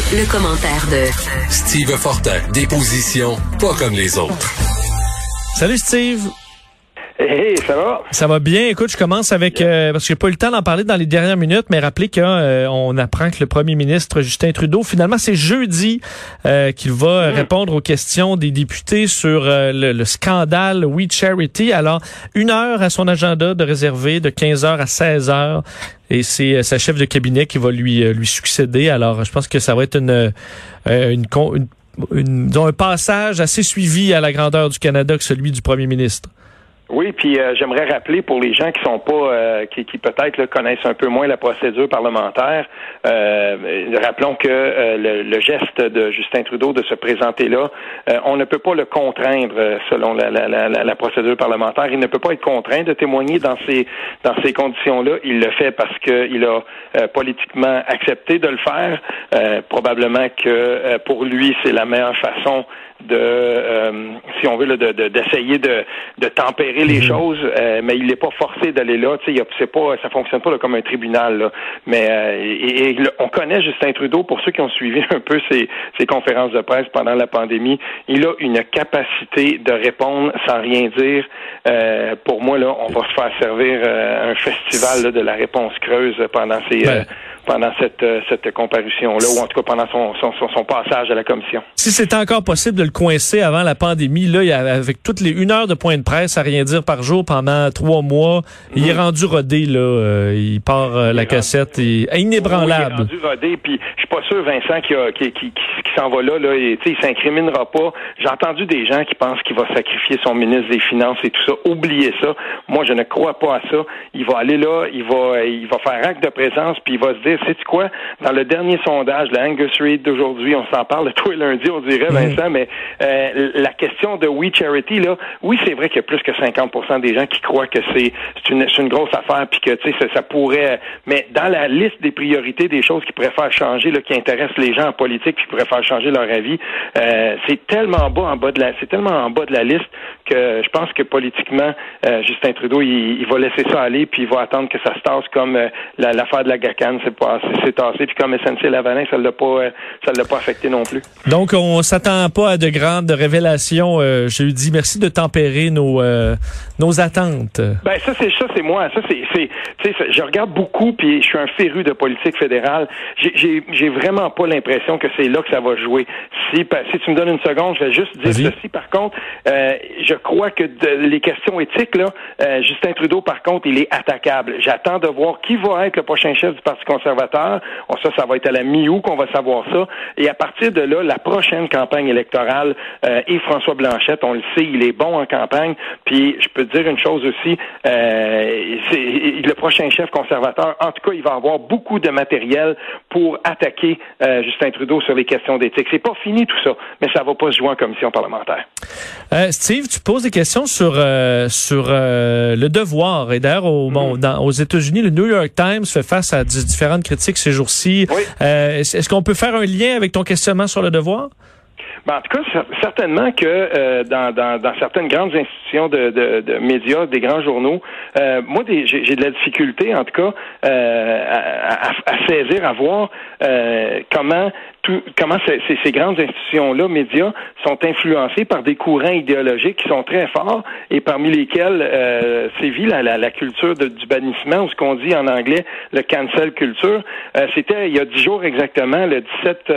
Le, commentaire de Steve Fortin, des positions pas comme les autres. Salut Steve. Hey, ça va? Ça va bien. Écoute, je commence avec euh, parce que j'ai pas eu le temps d'en parler dans les dernières minutes, mais rappelez qu'on euh, apprend que le premier ministre Justin Trudeau, finalement, c'est jeudi euh, qu'il va mm. répondre aux questions des députés sur le, scandale We Charity. Alors, une heure à son agenda de réserver de 15 heures à 16 heures et c'est euh, sa chef de cabinet qui va lui euh, lui succéder. Alors, je pense que ça va être une, euh, un passage assez suivi à la grandeur du Canada que celui du premier ministre. Oui, puis euh, j'aimerais rappeler pour les gens qui sont pas, euh, qui, qui peut-être connaissent un peu moins la procédure parlementaire, euh, rappelons que le, geste de Justin Trudeau de se présenter là, on ne peut pas le contraindre selon la, la, la, la, procédure parlementaire. Il ne peut pas être contraint de témoigner dans ces dans ces conditions-là. Il le fait parce qu'il a politiquement accepté de le faire. probablement que pour lui, c'est la meilleure façon de, euh, si on veut, d'essayer de, de, tempérer les mhm. choses, euh, mais il n'est pas forcé d'aller là. Tu sais, c'est pas, ça fonctionne pas comme un tribunal. Là. Mais euh, et, on connaît Justin Trudeau pour ceux qui ont suivi un peu ses, ses conférences de presse pendant la pandémie. Il a une capacité de répondre sans rien dire. pour moi, là, on va se faire servir un festival de la réponse creuse pendant ces pendant cette, euh, cette comparution-là, ou en tout cas pendant son, son, son, passage à la commission. Si c'était encore possible de le coincer avant la pandémie, là, il avec toutes les une heure de point de presse à rien dire par jour pendant trois mois, il est mhm. rendu rodé, là. Euh, il part euh, la cassette, et, inébranlable. il est rendu rodé, puis je suis pas sûr, Vincent, qui, qui, qui, qui s'en va là, là, et il s'incriminera pas. J'ai entendu des gens qui pensent qu'il va sacrifier son ministre des Finances et tout ça. Oubliez ça. Moi, je ne crois pas à ça. Il va aller là, il va, il va faire acte de présence, puis il va se dire sais-tu quoi? Dans le dernier sondage, le Angus Reid d'aujourd'hui, on s'en parle tous les lundis, on dirait, mhm. Vincent, mais euh, la question de We Charity, là, oui, c'est vrai qu'il y a plus que 50% des gens qui croient que c'est une, une grosse affaire, puis que, tu sais, ça, pourrait... Mais dans la liste des priorités des choses qui pourraient faire changer, là, qui intéressent les gens en politique, qui pourraient faire changer leur avis, euh, c'est tellement bas en bas de la... C'est tellement en bas de la liste que je pense que politiquement, euh, Justin Trudeau, il, va laisser ça aller, puis il va attendre que ça se tasse comme l'affaire de la GACAN, c'est pas c'est tassé. Puis comme SNC Lavalin, ça l'a pas, euh, ça l'a pas affecté non plus. Donc, on s'attend pas à de grandes révélations. Euh, je lui dis merci de tempérer nos euh, nos attentes. Ben ça c'est ça c'est moi. Ça c'est c'est je regarde beaucoup puis je suis un féru de politique fédérale. J'ai j'ai vraiment pas l'impression que c'est là que ça va jouer. Si si tu me donnes une seconde, je vais juste dire ceci. Par contre, je crois que les questions éthiques là, Justin Trudeau par contre, il est attaquable. J'attends de voir qui va être le prochain chef du Parti conservateur ça, ça va être à la mi-août qu'on va savoir ça. Et à partir de là, la prochaine campagne électorale, euh, et François Blanchette, on le sait, il est bon en campagne. Puis je peux dire une chose aussi, euh, le prochain chef conservateur, en tout cas, il va avoir beaucoup de matériel pour attaquer euh, Justin Trudeau sur les questions d'éthique. C'est pas fini tout ça, mais ça va pas se jouer en commission parlementaire. Steve, tu poses des questions sur sur le devoir. Et d'ailleurs, mm-hmm. aux États-Unis, le New York Times fait face à différentes critiques ces jours-ci. Euh, est-ce qu'on peut faire un lien avec ton questionnement sur le devoir? Ben, en tout cas, certainement que euh, dans, dans, certaines grandes institutions de, de, médias, des grands journaux, euh, moi, j'ai de la difficulté, en tout cas, à, à, saisir, à voir comment comment ces, grandes institutions-là, médias, sont influencées par des courants idéologiques qui sont très forts et parmi lesquels euh, sévit la, la, culture du bannissement, ou ce qu'on dit en anglais le cancel culture. Euh, c'était il y a dix jours exactement, le 17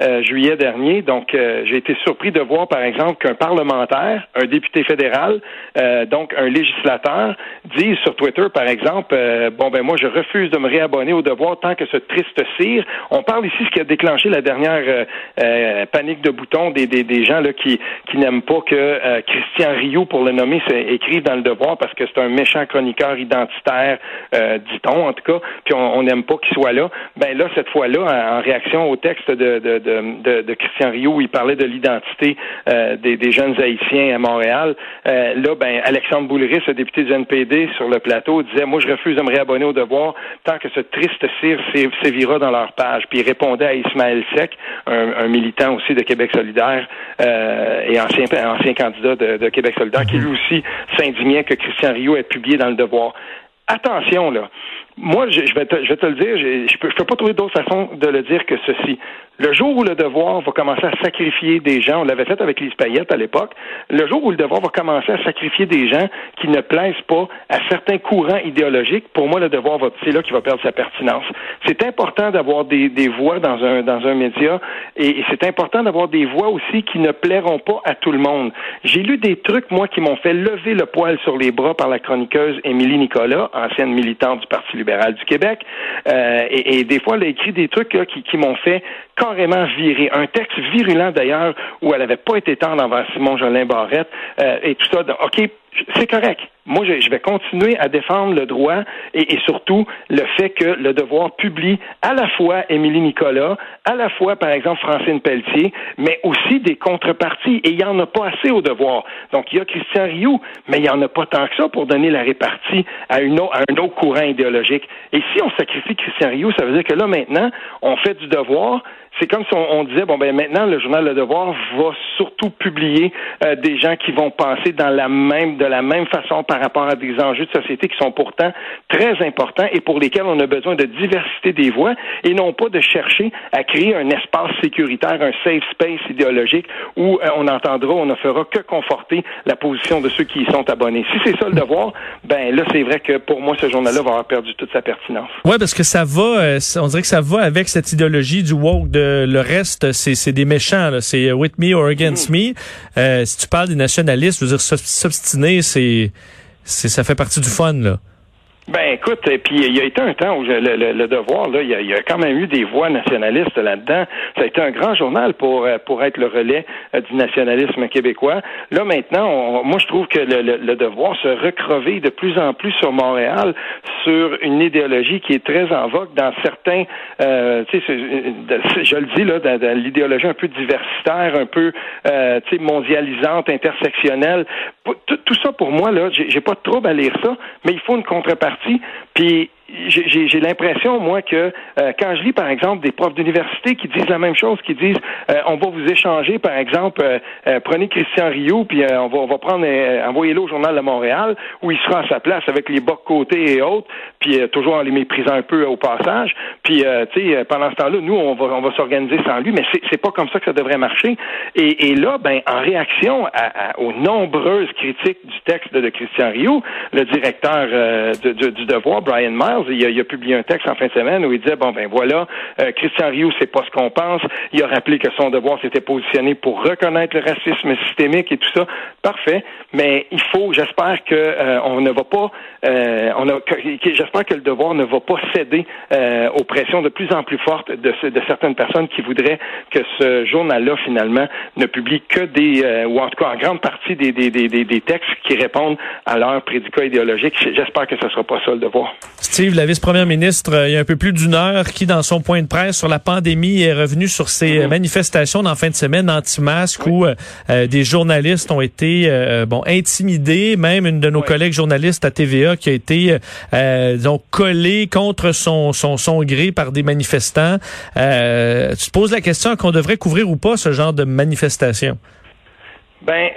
euh, euh, juillet dernier. Donc, j'ai été surpris de voir, par exemple, qu'un parlementaire, un député fédéral, donc un législateur, dise sur Twitter, par exemple, bon ben moi je refuse de me réabonner au devoir tant que ce triste cire. On parle ici ce qui a déclenché la dernière euh, euh, panique de boutons des, des, des gens là, qui, qui n'aiment pas que euh, Christian Rio, pour le nommer, écrive dans le devoir parce que c'est un méchant chroniqueur identitaire, dit-on en tout cas, puis on n'aime pas qu'il soit là. Ben là, cette fois-là, en réaction au texte de, de, de, de, Christian Rio où il parlait de l'identité des, des, jeunes haïtiens à Montréal, là, ben Alexandre Boulris, le député du NPD sur le plateau, disait Moi, je refuse de me réabonner au devoir tant que ce triste cire sévira dans leur page. Puis il répondait à Ismaël un, militant aussi de Québec solidaire euh, et ancien, ancien candidat de, Québec solidaire, qui lui aussi s'indignait que Christian Rio ait publié dans le Devoir. Attention, là. Moi, je, vais te, je vais te le dire, je ne peux, je peux pas trouver d'autre façon de le dire que ceci. Le jour où le devoir va commencer à sacrifier des gens, on l'avait fait avec les paillettes à l'époque, le jour où le devoir va commencer à sacrifier des gens qui ne plaisent pas à certains courants idéologiques, pour moi, le devoir va, c'est là qu'il va perdre sa pertinence. C'est important d'avoir des, des voix dans un, dans un média et, c'est important d'avoir des voix aussi qui ne plairont pas à tout le monde. J'ai lu des trucs, moi, qui m'ont fait lever le poil sur les bras par la chroniqueuse Émilie Nicolas, ancienne militante du Parti libéral du Québec, euh, et, des fois, elle a écrit des trucs qui, m'ont fait carrément virer. Un texte virulent d'ailleurs où elle n'avait pas été tendre envers Simon Jolin Barrette euh, et tout ça. OK, c'est correct. Moi, je, vais continuer à défendre le droit et, surtout le fait que le devoir publie à la fois Émilie Nicolas, à la fois, par exemple, Francine Pelletier, mais aussi des contreparties. Et il n'y en a pas assez au devoir. Donc, il y a Christian Rioux, mais il n'y en a pas tant que ça pour donner la répartie à, une à un autre courant idéologique. Et si on sacrifie Christian Rioux, ça veut dire que là, maintenant, on fait du devoir, c'est comme si on, disait bon ben maintenant le journal Le Devoir va surtout publier euh, des gens qui vont penser dans la même de la même façon par rapport à des enjeux de société qui sont pourtant très importants et pour lesquels on a besoin de diversité des voix et non pas de chercher à créer un espace sécuritaire, un safe space idéologique où euh, on entendra, on ne fera que conforter la position de ceux qui y sont abonnés. Si c'est ça le devoir, ben là c'est vrai que pour moi ce journal-là va avoir perdu toute sa pertinence. Ouais, parce que ça va, euh, on dirait que ça va avec cette idéologie du woke de le reste, c'est des méchants. C'est with me or against mm-hmm. me. Euh, si tu parles des nationalistes, je veux dire, s'obstiner, c'est ça fait partie du fun. là. Ben écoute, et puis il y a été un temps où le, devoir, là, il y, a, quand même eu des voix nationalistes là-dedans. Ça a été un grand journal pour euh, pour être le relais euh, du nationalisme québécois. Là maintenant, moi je trouve que le, devoir se recrever de plus en plus sur Montréal sur une idéologie qui est très en vogue dans certains, euh, tu sais, je le dis là, dans, l'idéologie un peu diversitaire, un peu, euh, tu sais, mondialisante, intersectionnelle. Tout, ça pour moi là, j'ai pas de trouble à lire ça, mais il faut une contrepartie. Puis j'ai l'impression, moi, que euh, quand je lis, par exemple, des profs d'université qui disent la même chose, qui disent euh, on va vous échanger, par exemple, euh, prenez Christian Rio, puis on va on va prendre envoyez-le au journal de Montréal, où il sera à sa place avec les bas côtés et autres, puis toujours en les méprisant un peu au passage. Puis tu sais, pendant ce temps-là, nous, on va on va s'organiser sans lui, mais c'est pas comme ça que ça devrait marcher. Et, là, ben, en réaction à, aux nombreuses critiques du texte de, Christian Rio, le directeur du Devoir, Brian Miles, il a, publié un texte en fin de semaine où il disait bon ben voilà, euh, Christian Rioux, c'est pas ce qu'on pense. Il a rappelé que son devoir s'était positionné pour reconnaître le racisme systémique et tout ça. Parfait, mais il faut, j'espère que euh, on ne va pas, euh, j'espère que le devoir ne va pas céder aux pressions de plus en plus fortes de, certaines personnes qui voudraient que ce journal-là finalement ne publie que des, ou en tout cas en grande partie des, des, des, des textes qui répondent à leur prédicat idéologique. J'espère que ce ne sera pas ça le devoir la vice-première ministre, euh, il y a un peu plus d'une heure, qui, dans son point de presse sur la pandémie, est revenue sur ces mhm. manifestations d'en fin de semaine anti-masque où euh, euh, des journalistes ont été bon intimidés. Même une de nos collègues journalistes à TVA qui a été disons, collée contre son, son, son gré par des manifestants. tu te poses la question qu'on devrait couvrir ou pas ce genre de manifestation? Ben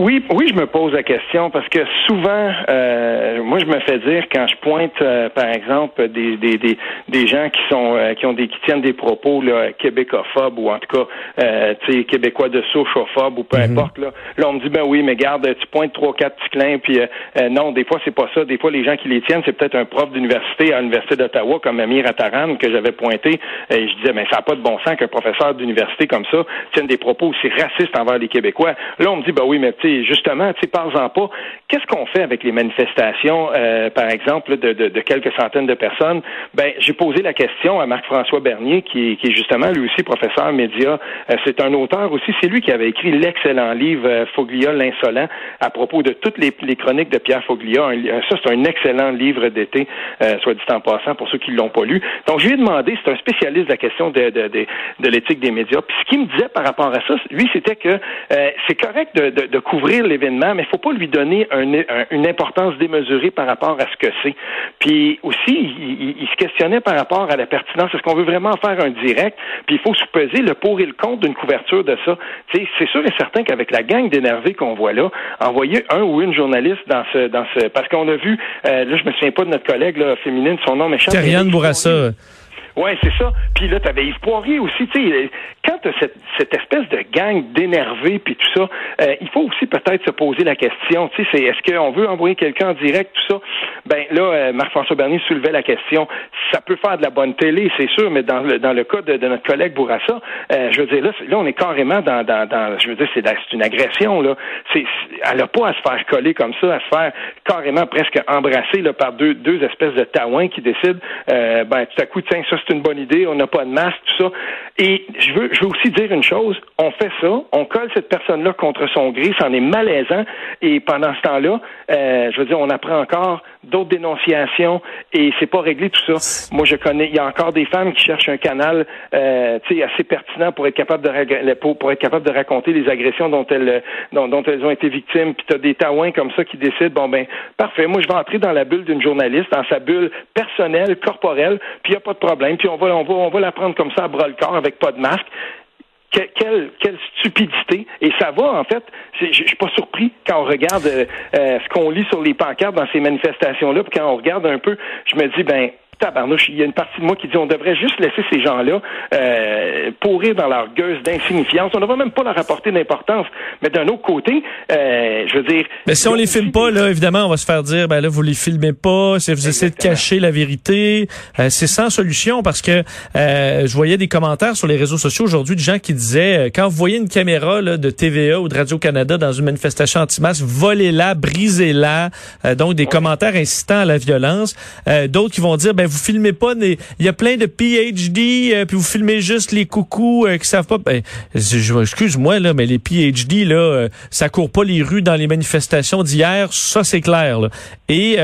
oui, oui, je me pose la question parce que souvent, euh, moi, je me fais dire quand je pointe, euh, par exemple, des, des, des, des gens qui sont euh, qui ont des qui tiennent des propos là, québécophobes ou en tout cas, euh, tu sais, québécois de souche ou peu mhm. importe. Là, là, on me dit ben oui, mais garde, tu pointes trois quatre petits clins, puis non, des fois c'est pas ça. Des fois, les gens qui les tiennent, c'est peut-être un prof d'université à l'université d'Ottawa comme Amir Ataran que j'avais pointé. Et je disais, mais ça n'a pas de bon sens qu'un professeur d'université comme ça tienne des propos aussi racistes envers les Québécois. Là, on me dit ben oui, mais tu justement, tu sais, parle-en pas. Qu'est-ce qu'on fait avec les manifestations, euh, par exemple, de, de, quelques centaines de personnes? Ben, j'ai posé la question à Marc-François Bernier, qui, qui, est justement lui aussi professeur média. Euh, c'est un auteur aussi. C'est lui qui avait écrit l'excellent livre euh, Foglia l'insolent à propos de toutes les, les chroniques de Pierre Foglia. ça, c'est un excellent livre d'été, soit dit en passant, pour ceux qui l'ont pas lu. Donc, je lui ai demandé, c'est un spécialiste de la question de, de, de, de l'éthique des médias. Puis ce qu'il me disait par rapport à ça, lui, c'était que c'est correct de, de, de couvrir l'événement, mais il faut pas lui donner une importance démesurée par rapport à ce que c'est. Puis aussi, il, se questionnait par rapport à la pertinence. Est-ce qu'on veut vraiment faire un direct? Puis il faut se peser le pour et le contre d'une couverture de ça. c'est sûr et certain qu'avec la gang d'énervés qu'on voit là, envoyer un ou une journaliste dans ce, dans ce, parce qu'on a vu, euh, là, je me souviens pas de notre collègue là, féminine, son nom. Thériane Bourassa. Oui, c'est ça. Puis là, tu avais Yves Poirier aussi. Sais, quand tu cette, cette espèce de gang d'énervés puis tout ça, euh, il faut aussi peut-être se poser la question. Tu sais, c'est est-ce qu'on veut envoyer quelqu'un en direct, tout ça? Ben là, euh, Marc-François Bernier soulevait la question. Ça peut faire de la bonne télé, c'est sûr, mais dans le, dans le cas de, notre collègue Bourassa, euh, je veux dire, là, là, on est carrément dans, dans, je veux dire, c'est, une agression, là. C'est, elle n'a pas à se faire coller comme ça, à se faire carrément presque embrasser là, par deux, deux espèces de taouins qui décident, ben, tout à coup, tiens, ça, c'est une bonne idée, on n'a pas de masque, tout ça. Et je veux, je veux aussi dire une chose, on fait ça, on colle cette personne-là contre son gré, c'en est malaisant, et pendant ce temps-là, euh, je veux dire, on apprend encore d'autres dénonciations, et c'est pas réglé tout ça. Moi, je connais, il y a encore des femmes qui cherchent un canal, euh, assez pertinent pour être capable de pour, être capable de raconter les agressions dont elles dont, elles ont été victimes. Puis t'as des taouins comme ça qui décident, bon ben, parfait, moi je vais entrer dans la bulle d'une journaliste, dans sa bulle personnelle, corporelle, puis il y a pas de problème on va, on va, on va la prendre comme ça à bras le corps avec pas de masque. quelle, stupidité. Et ça va, en fait, je suis pas surpris quand on regarde euh, euh, ce qu'on lit sur les pancartes dans ces manifestations-là, puis quand on regarde un peu, je me dis, ben, tabarnouche, il y a une partie de moi qui dit on devrait juste laisser ces gens-là euh, pourrir dans leur gueuse d'insignifiance. On ne va même pas leur apporter d'importance. Mais d'un autre côté, euh, je veux dire... Mais si on les filme pas, là, évidemment, on va se faire dire, ben là, vous les filmez pas, si vous essayez de cacher la vérité. Euh, c'est sans solution parce que euh, je voyais des commentaires sur les réseaux sociaux aujourd'hui de gens qui disaient, quand vous voyez une caméra là, de TVA ou de Radio-Canada dans une manifestation anti-masse, volez-la, brisez-la. donc, des commentaires incitant à la violence. D'autres qui vont dire, ben vous filmez pas il y a plein de PhD euh, puis vous filmez juste les coucous euh, qui savent pas ben, excuse-moi là mais les PhD là euh, ça court pas les rues dans les manifestations d'hier ça c'est clair là. et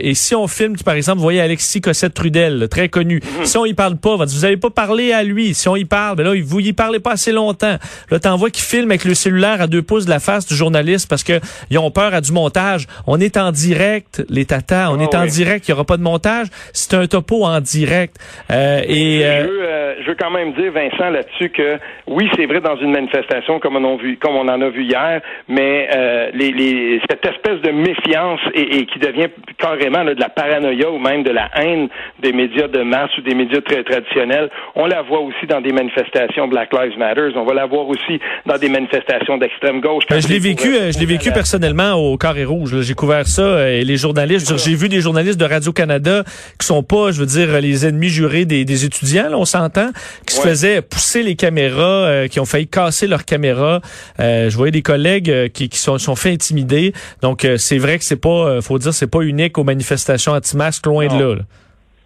et si on filme par exemple vous voyez Alexis Cossette Trudel très connu mhm. si on y parle pas vous avez pas parlé à lui si on y parle ben là vous y parlez pas assez longtemps là t'en vois qui filme avec le cellulaire à deux pouces de la face du journaliste parce que ils ont peur à du montage on est en direct les tatas on ah est en direct il y aura pas de montage c'est un topo en direct. Euh, et euh, euh, je, veux, quand même dire, Vincent, là-dessus que oui, c'est vrai dans une manifestation comme on, a vu, comme on en a vu hier, mais les, cette espèce de méfiance et, qui devient carrément de la paranoïa ou même de la haine des médias de masse ou des médias très traditionnels, on la voit aussi dans des manifestations Black Lives Matter. On va la voir aussi dans des manifestations d'extrême gauche. Ben, je l'ai vécu, je l'ai vécu personnellement au Carré Rouge. J'ai couvert ça et les journalistes. J'ai vu des journalistes de Radio Canada qui sont pas, je veux dire, les ennemis jurés des, étudiants, on s'entend, qui se faisaient pousser les caméras, euh, qui ont failli casser leurs caméras. Euh, je voyais des collègues euh, qui, qui sont, sont fait intimider. Donc, c'est vrai que c'est pas, faut dire, c'est pas unique aux manifestations anti-masques, loin de là.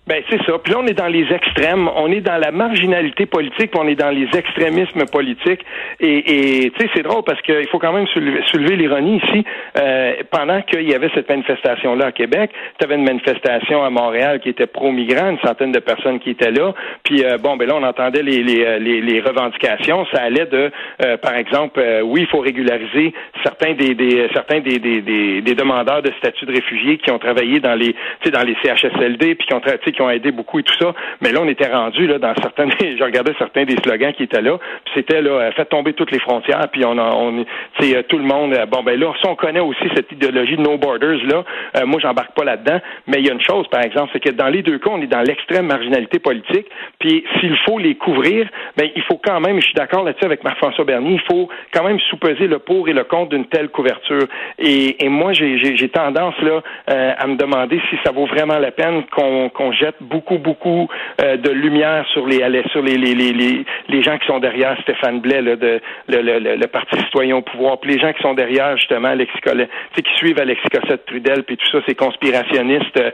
Ben c'est ça. Puis là, on est dans les extrêmes, on est dans la marginalité politique, on est dans les extrémismes politiques. Et, tu sais, c'est drôle parce qu'il faut quand même soulever, l'ironie ici. Euh, pendant qu'il y avait cette manifestation-là à Québec, tu avais une manifestation à Montréal qui était pro-migrants, une centaine de personnes qui étaient là. Puis euh, bon, ben là, on entendait les, les, euh, les, revendications. Ça allait de, par exemple, oui, il faut régulariser certains des, des certains des, des, des, demandeurs de statut de réfugiés qui ont travaillé dans les, dans les CHSLD, puis qui ont travaillé ont aidé beaucoup et tout ça. Mais là, on était rendu là dans certains, je regardais certains des slogans qui étaient là. C'était là, euh, faites tomber toutes les frontières. Puis on, a, on, euh, tout le monde. Euh, bon ben là, si on connaît aussi cette idéologie de no borders là, moi j'embarque pas là-dedans. Mais il y a une chose, par exemple, c'est que dans les deux cas, on est dans l'extrême marginalité politique. Puis s'il faut les couvrir, ben il faut quand même, je suis d'accord là-dessus avec Marc-François Bernier, il faut quand même sous-peser le pour et le contre d'une telle couverture. Et, moi, j'ai tendance là à me demander si ça vaut vraiment la peine qu'on qu'on jette beaucoup, beaucoup euh, de lumière sur les sur les, les, les, les, gens qui sont derrière Stéphane Blais, là, de, le, le, le, Parti citoyen au pouvoir, puis les gens qui sont derrière, justement, Alexis Collet, qui suivent Alexis Cossette Trudel, puis tout ça, ces conspirationnistes. Euh,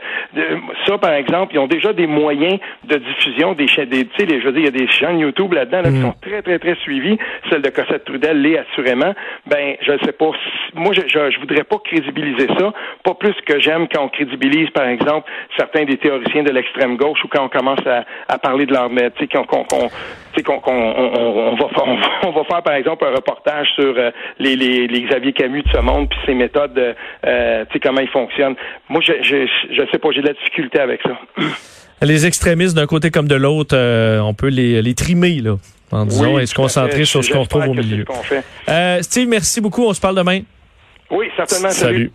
ça, par exemple, ils ont déjà des moyens de diffusion, des chaînes, des, je veux dire, il y a des chaînes YouTube là-dedans là, qui mm. sont très, très, très suivies. Celle de Cossette Trudel l'est assurément. Ben, je ne sais pas. Moi, je, je, je voudrais pas crédibiliser ça, pas plus que j'aime quand on crédibilise, par exemple, certains des théoriciens de l'extrême gauche ou quand on commence à, à parler de l'armée, tu sais, qu'on qu'on qu'on qu'on on, on, va, on, va faire par exemple un reportage sur euh, les, les, les Xavier Camus de ce monde puis ses méthodes, euh, tu sais comment ils fonctionnent. Moi, je je je sais pas, j'ai de la difficulté avec ça. Les extrémistes d'un côté comme de l'autre, euh, on peut les, les trimer là, en disant et se concentrer sur ce qu'on retrouve au milieu. Steve, merci beaucoup. On se parle demain. Oui, certainement. salut.